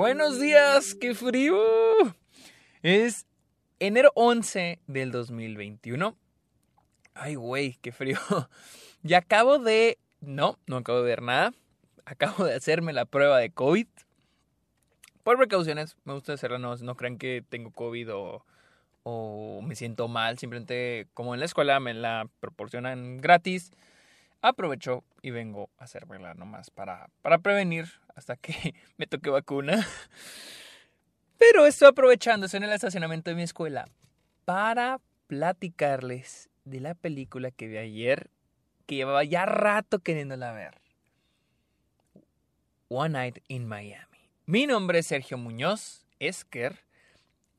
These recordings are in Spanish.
Buenos días, qué frío. Es enero 11 del 2021. Ay, güey, qué frío. Ya acabo de... No, no acabo de ver nada. Acabo de hacerme la prueba de COVID. Por precauciones, me gusta hacerla, no, no crean que tengo COVID o me siento mal. Simplemente, como en la escuela me la proporcionan gratis, aprovecho y vengo a hacérmela nomás para, para prevenir hasta que me toque vacuna. Pero estoy aprovechando, estoy en el estacionamiento de mi escuela para platicarles de la película que vi ayer, que llevaba ya rato queriéndola ver. One Night in Miami. Mi nombre es Sergio Muñoz, Esker.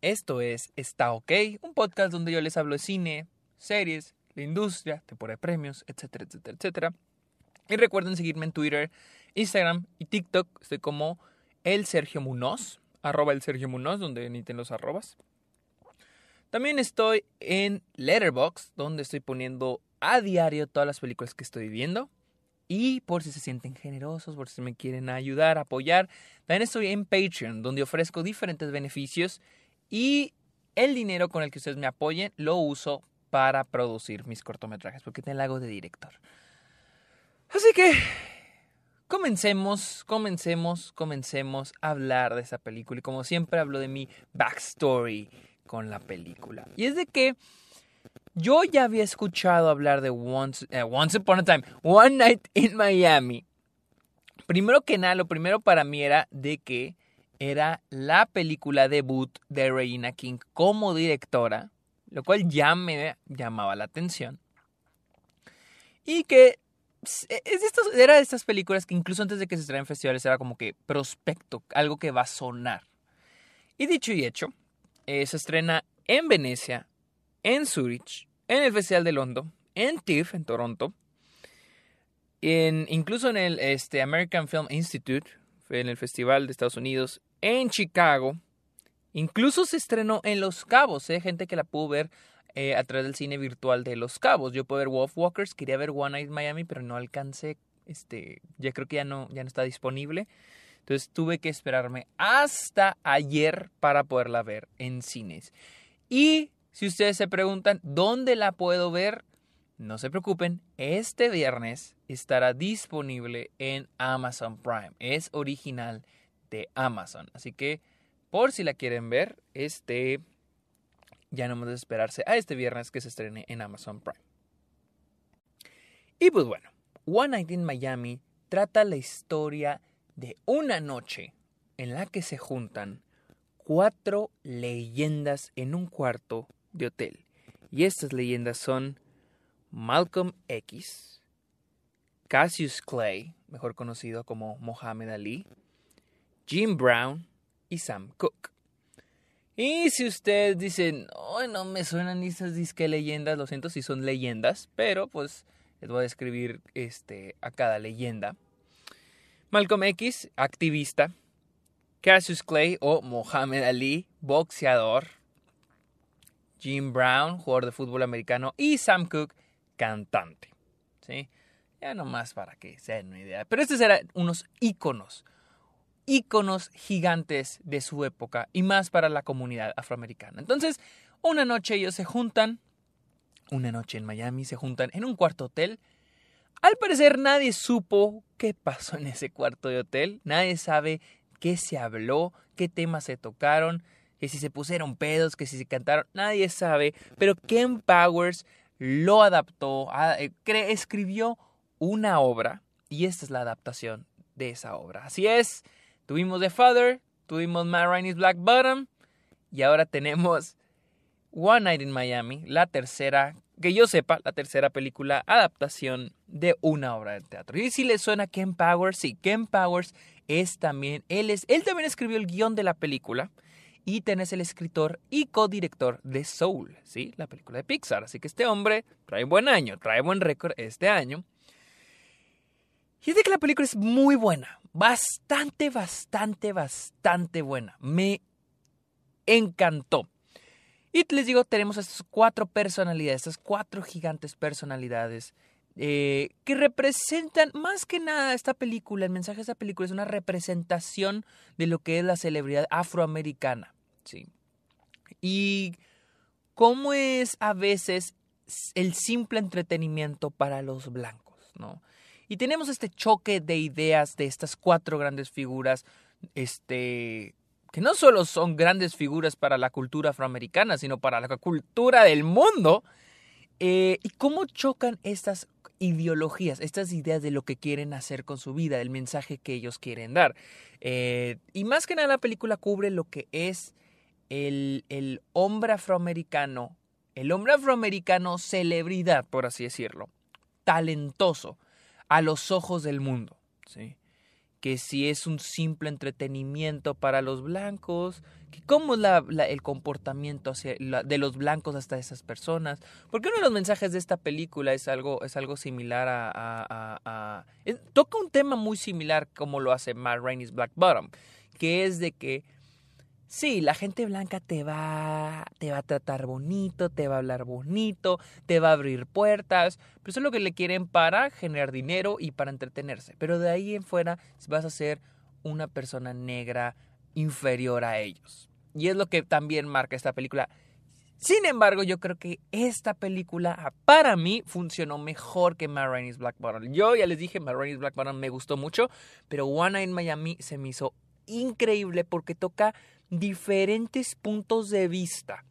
Esto es Está OK, un podcast donde yo les hablo de cine, series, la industria, temporada de premios, etcétera, etcétera, etcétera. Y recuerden seguirme en Twitter, Instagram y TikTok. Estoy como el Sergio Munoz, arroba el Sergio Munoz, donde necesiten los arrobas. También estoy en Letterboxd, donde estoy poniendo a diario todas las películas que estoy viendo. Y por si se sienten generosos, por si me quieren ayudar, apoyar, también estoy en Patreon, donde ofrezco diferentes beneficios y el dinero con el que ustedes me apoyen lo uso para producir mis cortometrajes, porque te hago de director. Así que comencemos, comencemos, comencemos a hablar de esa película. Y como siempre hablo de mi backstory con la película. Y es de que yo ya había escuchado hablar de Once, eh, Once Upon a Time, One Night in Miami. Primero que nada, lo primero para mí era de que era la película debut de Regina King como directora lo cual ya me llamaba la atención. Y que e, es de era de estas películas que incluso antes de que se estrenen en festivales era como que prospecto, algo que va a sonar. Y dicho y hecho, eh, se estrena en Venecia, en Zurich, en el Festival de Londres, en TIFF, en Toronto, en, incluso en el este, American Film Institute, en el Festival de Estados Unidos, en Chicago, Incluso se estrenó en Los Cabos, ¿eh? gente que la pudo ver eh, a través del cine virtual de Los Cabos. Yo pude ver Wolf Walkers, quería ver One Night Miami, pero no alcancé. Este, ya creo que ya no, ya no está disponible. Entonces tuve que esperarme hasta ayer para poderla ver en cines. Y si ustedes se preguntan dónde la puedo ver, no se preocupen, este viernes estará disponible en Amazon Prime. Es original de Amazon. Así que por si la quieren ver, este ya no de esperarse a este viernes que se estrene en Amazon Prime. Y pues bueno, One Night in Miami trata la historia de una noche en la que se juntan cuatro leyendas en un cuarto de hotel. Y estas leyendas son Malcolm X, Cassius Clay, mejor conocido como Mohammed Ali, Jim Brown y Sam Cooke. Y si ustedes dicen, oh, no me suenan esas disque leyendas, lo siento si son leyendas, pero pues les voy a describir este, a cada leyenda. Malcolm X, activista. Cassius Clay o Mohammed Ali, boxeador. Jim Brown, jugador de fútbol americano. Y Sam Cooke, cantante. ¿Sí? Ya nomás para que se den una idea. Pero estos eran unos íconos íconos gigantes de su época y más para la comunidad afroamericana. Entonces, una noche ellos se juntan, una noche en Miami, se juntan en un cuarto hotel. Al parecer nadie supo qué pasó en ese cuarto de hotel, nadie sabe qué se habló, qué temas se tocaron, que si se pusieron pedos, que si se cantaron, nadie sabe, pero Ken Powers lo adaptó, eh, escribió una obra y esta es la adaptación de esa obra. Así es, Tuvimos The Father, tuvimos Matt Rainey's Black Bottom y ahora tenemos One Night in Miami, la tercera, que yo sepa, la tercera película adaptación de una obra de teatro. Y si le suena Ken Powers, sí, Ken Powers es también, él, es, él también escribió el guion de la película y tenés el escritor y codirector de Soul, ¿sí? La película de Pixar. Así que este hombre trae buen año, trae buen récord este año. Y es de que la película es muy buena, bastante, bastante, bastante buena. Me encantó. Y les digo, tenemos estas cuatro personalidades, estas cuatro gigantes personalidades eh, que representan más que nada esta película, el mensaje de esta película es una representación de lo que es la celebridad afroamericana, ¿sí? Y cómo es a veces el simple entretenimiento para los blancos, ¿no? Y tenemos este choque de ideas de estas cuatro grandes figuras, este, que no solo son grandes figuras para la cultura afroamericana, sino para la cultura del mundo. Eh, y cómo chocan estas ideologías, estas ideas de lo que quieren hacer con su vida, del mensaje que ellos quieren dar. Eh, y más que nada la película cubre lo que es el, el hombre afroamericano, el hombre afroamericano celebridad, por así decirlo, talentoso, a los ojos del mundo, ¿sí? que si es un simple entretenimiento para los blancos, que cómo es el comportamiento de los blancos hasta esas personas. Porque uno de los mensajes de esta película es algo, es algo similar a... toca un tema muy similar como lo hace Matt Rainey's Black Bottom, que es de que Sí, la gente blanca te va, te va a tratar bonito, te va a hablar bonito, te va a abrir puertas, pero eso es lo que le quieren para generar dinero y para entretenerse. Pero de ahí en fuera vas a ser una persona negra inferior a ellos. Y es lo que también marca esta película. Sin embargo, yo creo que esta película para mí funcionó mejor que Ma Black Bottom. Yo ya les dije, Ma Black Bottom me gustó mucho, pero One Night in Miami se me hizo increíble porque toca diferentes puntos de vista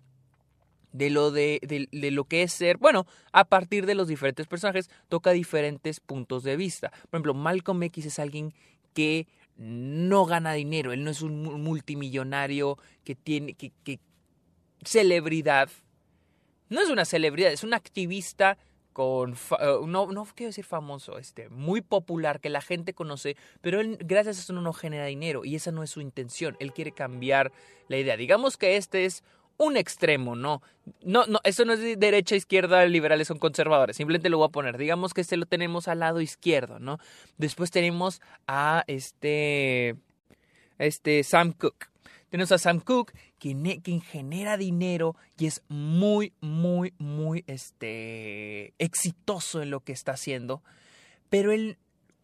de lo, de, de, lo que es ser, bueno, a partir de los diferentes personajes, toca diferentes puntos de vista. Por ejemplo, Malcolm X es alguien que no gana dinero, él no es un multimillonario que tiene, que, que celebridad. No es una celebridad, es un activista con eh, no, no quiero decir famoso, este, muy popular, que la gente conoce, pero él gracias a eso no genera dinero y esa no es su intención. Él quiere cambiar la idea. Digamos que este es un extremo, ¿no? No, no, eso no es de derecha, izquierda, liberales son conservadores. Simplemente lo voy a poner. Digamos que este lo tenemos al lado izquierdo, ¿no? Después tenemos a este, este Sam Cooke. Tenemos a Sam Cooke, quien, quien, genera dinero y es muy, muy, muy este, exitoso en lo que está haciendo. Pero él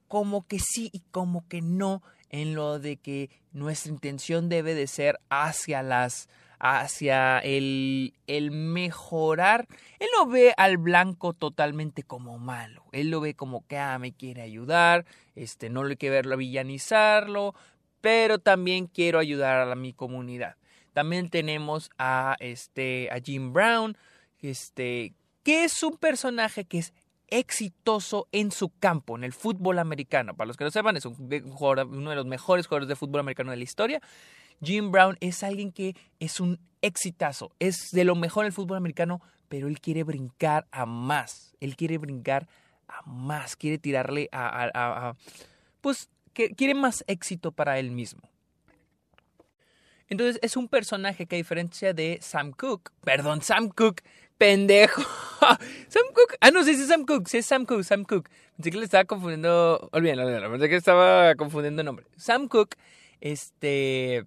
como que sí y como que no en lo de que nuestra intención debe de ser hacia las hacia el, el mejorar. Él no ve al blanco totalmente como malo. Él lo ve como que ah, me quiere ayudar, este, no le quiere verlo villanizarlo, pero también quiero ayudar a mi comunidad. También tenemos a, este, a Jim Brown, este, que es un personaje que es exitoso en su campo, en el fútbol americano. Para los que no sepan, es un uno de los mejores jugadores de fútbol americano de la historia. Jim Brown es alguien que es un exitazo, es de lo mejor en el fútbol americano, pero él quiere brincar a más. Él quiere brincar a más, quiere tirarle a, a pues que quiere más éxito para él mismo. Entonces es un personaje que a diferencia de Sam Cooke, perdón, Sam Cooke, pendejo. Sam Cooke, ah no, sí, es Sam Cooke, sí es Sam Cooke, Sam Cooke. Pensé que le estaba confundiendo, olvídalo, olvídalo, pensé que estaba confundiendo nombre. Sam Cooke, este,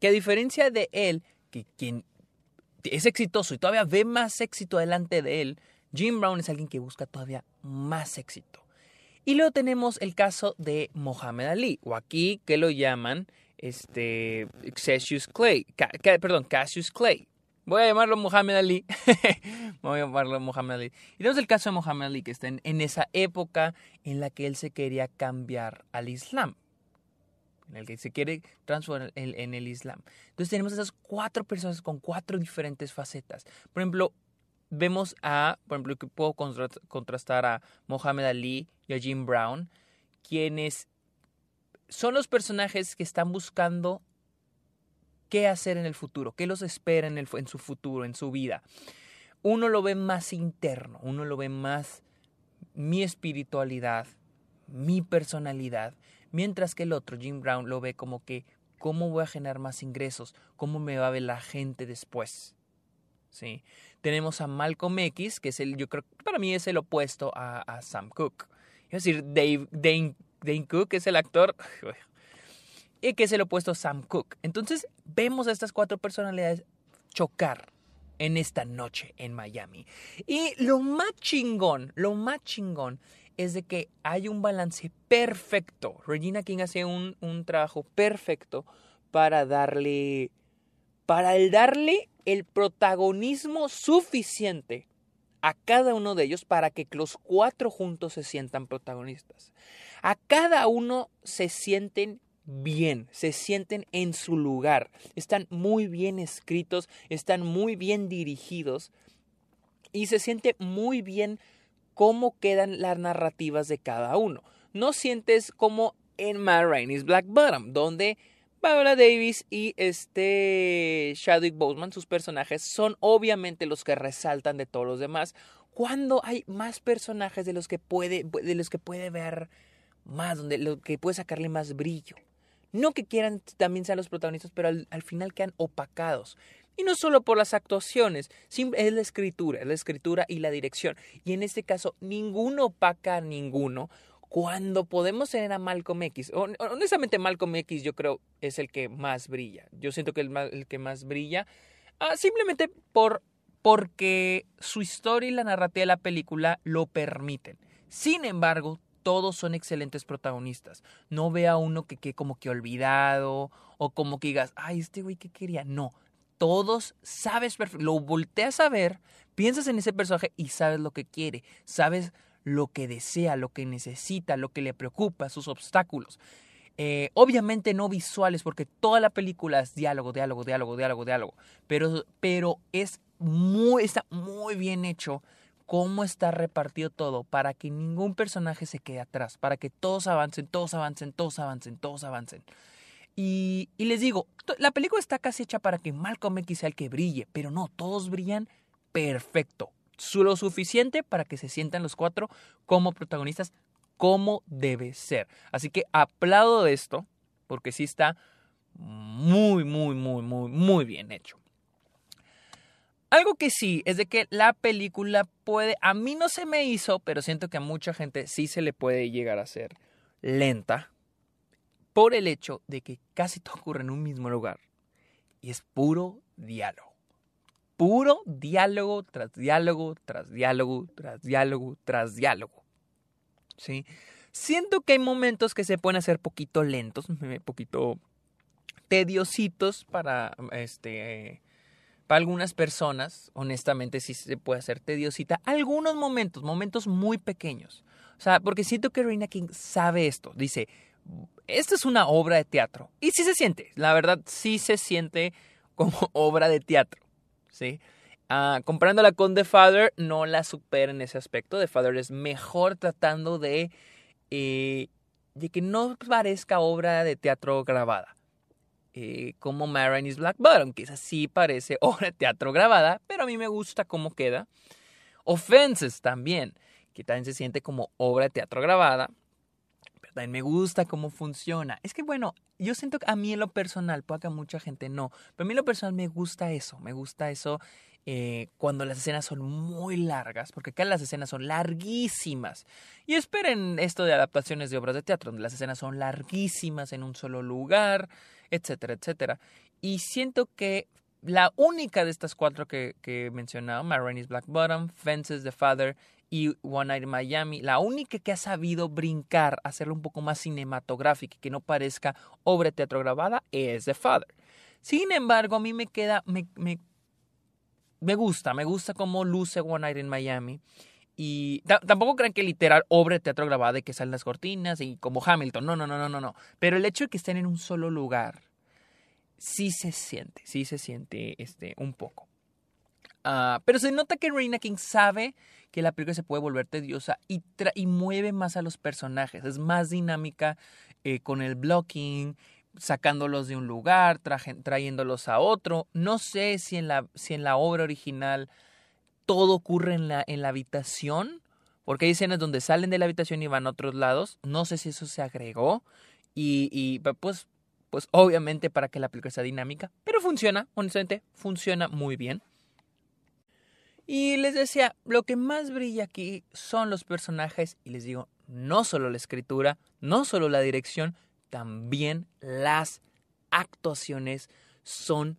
que a diferencia de él, que quien es exitoso y todavía ve más éxito delante de él, Jim Brown es alguien que busca todavía más éxito. Y luego tenemos el caso de Mohamed Ali, o aquí que lo llaman este, Cassius Clay, perdón, Cassius Clay. Voy a llamarlo Mohamed Ali. Voy a llamarlo Mohamed Ali. Y tenemos el caso de Mohamed Ali, que está en, esa época en la que él se quería cambiar al Islam. En el que se quiere transformar en el Islam. Entonces tenemos esas cuatro personas con cuatro diferentes facetas. Por ejemplo, vemos a, por ejemplo, que puedo contrastar a Mohamed Ali y a Jim Brown, quienes son los personajes que están buscando qué hacer en el futuro, qué los espera en, el, en su futuro, en su vida. Uno lo ve más interno, uno lo ve más mi espiritualidad, mi personalidad, mientras que el otro, Jim Brown, lo ve como que cómo voy a generar más ingresos, cómo me va a ver la gente después. ¿Sí? Tenemos a Malcolm X, que es el, yo creo, para mí es el opuesto a, Sam Cooke. Es decir, Dave, Dane, Dane Cook es el actor y que es el opuesto a Sam Cooke. Entonces vemos a estas cuatro personalidades chocar. en esta noche en Miami. Y lo más chingón, lo más chingón es de que hay un balance perfecto. Regina King hace un, un trabajo perfecto para darle, para darle el protagonismo suficiente a cada uno de ellos para que los cuatro juntos se sientan protagonistas. A cada uno se sienten bien, se sienten en su lugar, están muy bien escritos, están muy bien dirigidos y se siente muy bien cómo quedan las narrativas de cada uno. No sientes como en Matt Rainey's Black Bottom, donde Viola Davis y este Chadwick Boseman, sus personajes, son obviamente los que resaltan de todos los demás. Cuando hay más personajes de los que puede, de los que puede ver más, donde lo que puede sacarle más brillo. No que quieran también ser los protagonistas, pero al, al final quedan opacados. Y no solo por las actuaciones, es la escritura, es la escritura y la dirección. Y en este caso, ninguno opaca a ninguno, cuando podemos tener a Malcolm X, honestamente Malcolm X yo creo es el que más brilla. Yo siento que el, el que más brilla ah, simplemente por porque su historia y la narrativa de la película lo permiten. Sin embargo, todos son excelentes protagonistas. No vea uno que quede como que olvidado o como que digas, ay, este güey que quería. No, todos sabes lo volteas a ver, piensas en ese personaje y sabes lo que quiere, sabes lo que desea, lo que necesita, lo que le preocupa, sus obstáculos. Eh, obviamente no visuales, porque toda la película es diálogo, diálogo, diálogo, diálogo, diálogo. Pero, pero es muy, está muy bien hecho cómo está repartido todo para que ningún personaje se quede atrás, para que todos avancen, todos avancen, todos avancen, todos avancen. Y, y les digo, la película está casi hecha para que Malcolm X sea el que brille, pero no, todos brillan perfecto lo suficiente para que se sientan los cuatro como protagonistas como debe ser. Así que aplaudo esto porque sí está muy, muy, muy, muy, muy bien hecho. Algo que sí es de que la película puede, a mí no se me hizo, pero siento que a mucha gente sí se le puede llegar a ser lenta por el hecho de que casi todo ocurre en un mismo lugar y es puro diálogo puro diálogo tras diálogo, tras diálogo, tras diálogo, tras diálogo. ¿Sí? Siento que hay momentos que se pueden hacer poquito lentos, poquito tediositos para este para algunas personas, honestamente sí se puede hacer tediosita. Algunos momentos, momentos muy pequeños. O sea, porque siento que Reina King sabe esto. Dice, esta es una obra de teatro. Y sí se siente, la verdad sí se siente como obra de teatro. ¿Sí? Uh, comparándola con The Father, no la supera en ese aspecto. The Father es mejor tratando de, eh, de que no parezca obra de teatro grabada. Eh, como Marin's Black Bottom, que sí parece obra de teatro grabada, pero a mí me gusta cómo queda. Offenses también, que también se siente como obra de teatro grabada, me gusta cómo funciona. Es que bueno, yo siento que a mí en lo personal, puede que a mucha gente no, pero a mí en lo personal me gusta eso, me gusta eso eh, cuando las escenas son muy largas, porque acá las escenas son larguísimas. Y esperen esto de adaptaciones de obras de teatro, donde las escenas son larguísimas en un solo lugar, etcétera, etcétera. Y siento que la única de estas cuatro que, he mencionado, Black Bottom, Fences, The Father y One Night in Miami, la única que ha sabido brincar, hacerlo un poco más cinematográfica y que no parezca obra de teatro grabada, es The Father. Sin embargo, a mí me queda, me, me, me gusta, me gusta cómo luce One Night in Miami. Y tampoco crean que literal obra de teatro grabada y que salen las cortinas y como Hamilton. No, no, no, no, no, no. Pero el hecho de que estén en un solo lugar, sí se siente, sí se siente este, un poco. Ah, pero se nota que Reina King sabe que la película se puede volver tediosa y, mueve más a los personajes. Es más dinámica eh, con el blocking, sacándolos de un lugar, trayéndolos a otro. No sé si en la, si en la obra original todo ocurre en la, en la habitación, porque hay escenas donde salen de la habitación y van a otros lados. No sé si eso se agregó. Y, y pues, pues obviamente para que la película sea dinámica, pero funciona, honestamente, funciona muy bien. Y les decía, lo que más brilla aquí son los personajes y les digo, no solo la escritura, no solo la dirección, también las actuaciones son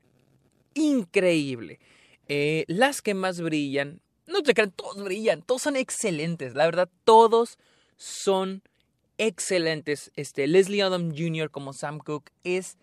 increíbles. Eh, las que más brillan, no te crean, todos brillan, todos son excelentes, la verdad, todos son excelentes. Este, Leslie Odom Jr. como Sam Cooke es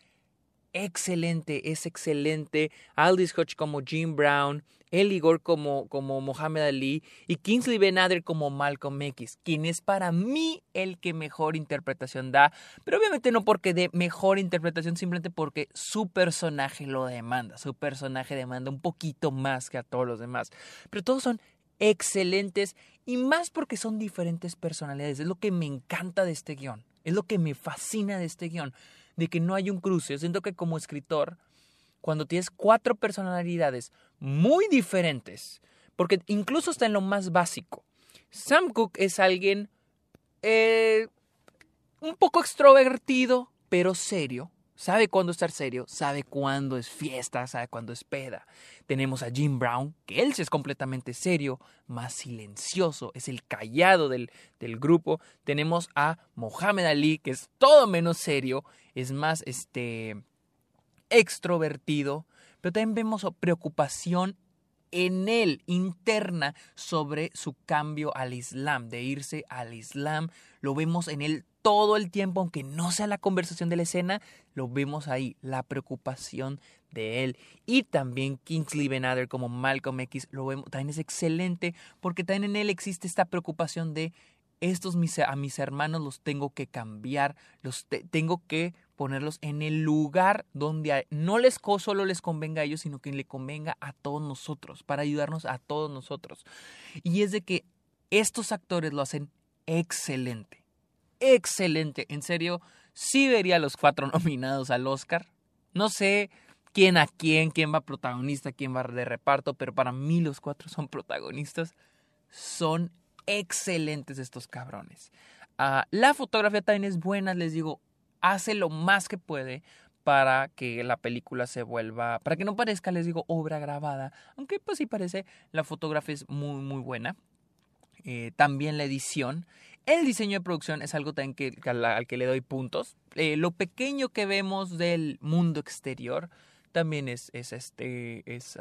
excelente, es excelente. Aldis Hodge como Jim Brown, Eli Gore como, como Mohamed Ali y Kingsley Benader como Malcolm X, quien es para mí el que mejor interpretación da, pero obviamente no porque dé mejor interpretación, simplemente porque su personaje lo demanda, su personaje demanda un poquito más que a todos los demás, pero todos son excelentes y más porque son diferentes personalidades, es lo que me encanta de este guion, es lo que me fascina de este guion de que no hay un cruce. Yo siento que como escritor, cuando tienes cuatro personalidades muy diferentes, porque incluso está en lo más básico, Sam Cooke es alguien eh, un poco extrovertido, pero serio. Sabe cuándo estar serio, sabe cuándo es fiesta, sabe cuándo es peda. Tenemos a Jim Brown, que él sí es completamente serio, más silencioso, es el callado del, del grupo. Tenemos a Mohamed Ali, que es todo menos serio, es más este extrovertido, pero también vemos preocupación en él interna sobre su cambio al Islam, de irse al Islam. Lo vemos en él todo el tiempo, aunque no sea la conversación de la escena, lo vemos ahí, la preocupación de él. Y también Kingsley Benader como Malcolm X, lo vemos, también es excelente, porque también en él existe esta preocupación de estos mis, a mis hermanos los tengo que cambiar, los tengo que ponerlos en el lugar donde no les solo les convenga a ellos, sino que le convenga a todos nosotros, para ayudarnos a todos nosotros. Y es de que estos actores lo hacen excelente, excelente. En serio, sí vería los cuatro nominados al Oscar. No sé quién a quién, quién va protagonista, quién va de reparto, pero para mí los cuatro son protagonistas. Son excelentes estos cabrones. Ah, la fotografía también es buena, les digo, hace lo más que puede para que la película se vuelva, para que no parezca, les digo, obra grabada, aunque pues sí parece, la fotografía es muy, muy buena. Eh, también la edición. El diseño de producción es algo que, al, que le doy puntos. Eh, lo pequeño que vemos del mundo exterior también es, es, este, es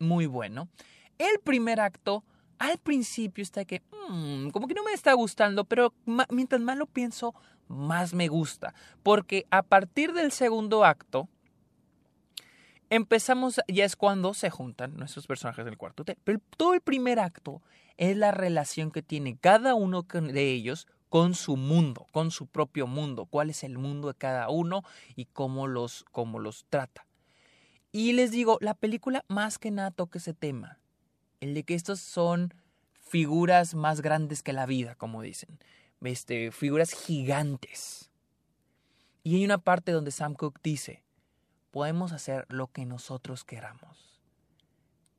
muy bueno. El primer acto al principio está que, mm, como que no me está gustando, pero mientras más lo pienso, más me gusta. Porque a partir del segundo acto, empezamos, ya es cuando se juntan nuestros personajes del cuarto hotel. Pero todo el primer acto es la relación que tiene cada uno de ellos con su mundo, con su propio mundo, cuál es el mundo de cada uno y cómo los, cómo los trata. Y les digo, la película más que nada toca ese tema el de que estos son figuras más grandes que la vida, como dicen, este, figuras gigantes. Y hay una parte donde Sam Cooke dice, podemos hacer lo que nosotros queramos.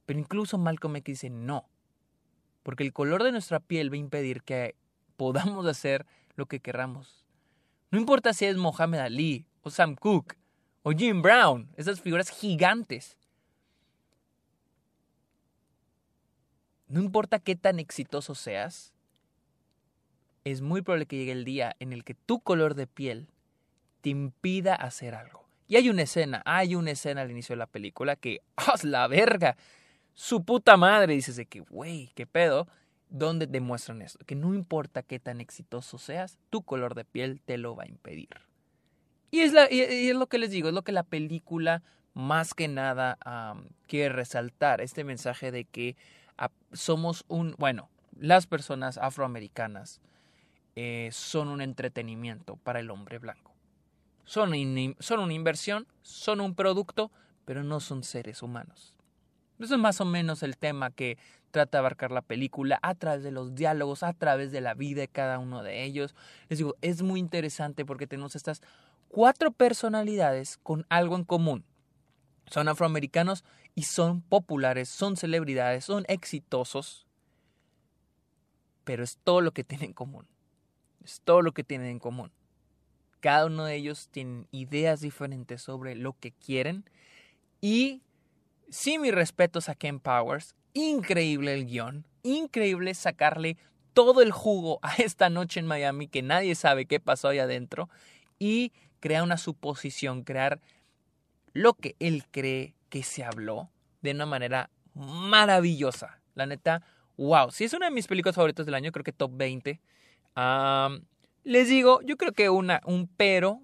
Pero incluso Malcolm X dice, no, porque el color de nuestra piel va a impedir que podamos hacer lo que queramos. No importa si es Mohamed Ali, o Sam Cooke, o Jim Brown, esas figuras gigantes. no importa qué tan exitoso seas, es muy probable que llegue el día en el que tu color de piel te impida hacer algo. Y hay una escena, hay una escena al inicio de la película que, ¡haz la verga! Su puta madre, dices de que, güey, qué pedo, donde demuestran esto, que no importa qué tan exitoso seas, tu color de piel te lo va a impedir. Y es, lo que les digo, es lo que la película más que nada quiere resaltar, este mensaje de que somos un, bueno, las personas afroamericanas eh, son un entretenimiento para el hombre blanco. Son una inversión, son un producto, pero no son seres humanos. Eso es más o menos el tema que trata de abarcar la película a través de los diálogos, a través de la vida de cada uno de ellos. Les digo, es muy interesante porque tenemos estas cuatro personalidades con algo en común. Son afroamericanos y son populares, son celebridades, son exitosos, pero es todo lo que tienen en común. Es todo lo que tienen en común. Cada uno de ellos tiene ideas diferentes sobre lo que quieren y sí mis respetos a Ken Powers, increíble el guion, increíble sacarle todo el jugo a esta noche en Miami que nadie sabe qué pasó ahí adentro y crear una suposición, crear lo que él cree que se habló de una manera maravillosa. La neta, wow. Si es una de mis películas favoritas del año, creo que top 20. les digo, yo creo que una, un pero,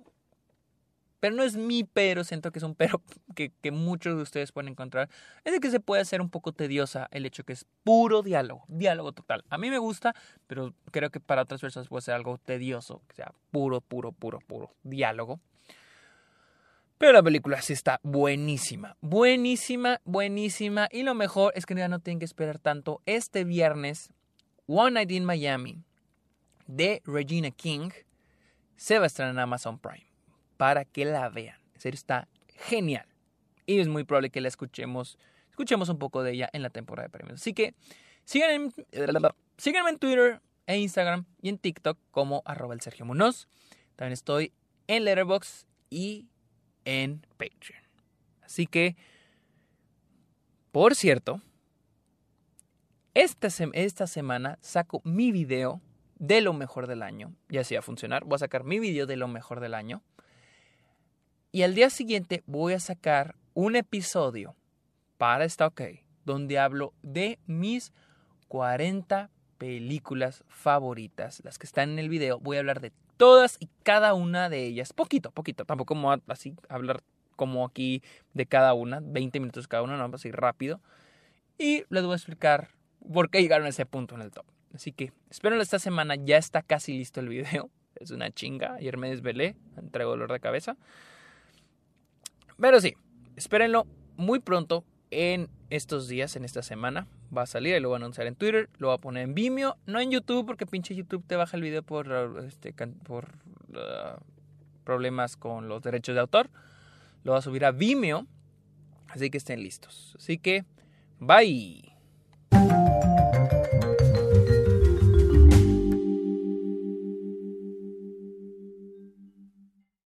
pero no es mi pero, siento que es un pero que, muchos de ustedes pueden encontrar, es de que se puede hacer un poco tediosa el hecho que es puro diálogo, diálogo total. A mí me gusta, pero creo que para otras personas puede ser algo tedioso, que sea puro, puro, puro, puro diálogo. Pero la película sí está buenísima, buenísima, buenísima. Y lo mejor es que ya no tienen que esperar tanto. Este viernes, One Night in Miami de Regina King se va a estrenar en Amazon Prime para que la vean. En está genial. Y es muy probable que la escuchemos, escuchemos un poco de ella en la temporada de premios. Así que síganme, en Twitter e Instagram y en TikTok como arroba el Sergio Munoz. También estoy en Letterboxd y en Patreon. Así que, por cierto, esta, esta semana saco mi video de lo mejor del año. Ya así va a funcionar. Voy a sacar mi video de lo mejor del año. Y al día siguiente voy a sacar un episodio para esta OK, donde hablo de mis 40 películas favoritas, las que están en el video. Voy a hablar de todas y cada una de ellas, poquito, poquito, tampoco como así hablar como aquí de cada una, 20 minutos cada una, no, así rápido. Y les voy a explicar por qué llegaron a ese punto en el top. Así que espero esta semana ya está casi listo el video. Es una chinga. Ayer me desvelé, entrego dolor de cabeza. Pero sí, espérenlo muy pronto en estos días, en esta semana va a salir y lo voy a anunciar en Twitter, lo voy a poner en Vimeo, no en YouTube porque pinche YouTube te baja el video por, este, por uh, problemas con los derechos de autor. Lo voy a subir a Vimeo, así que estén listos. Así que, bye.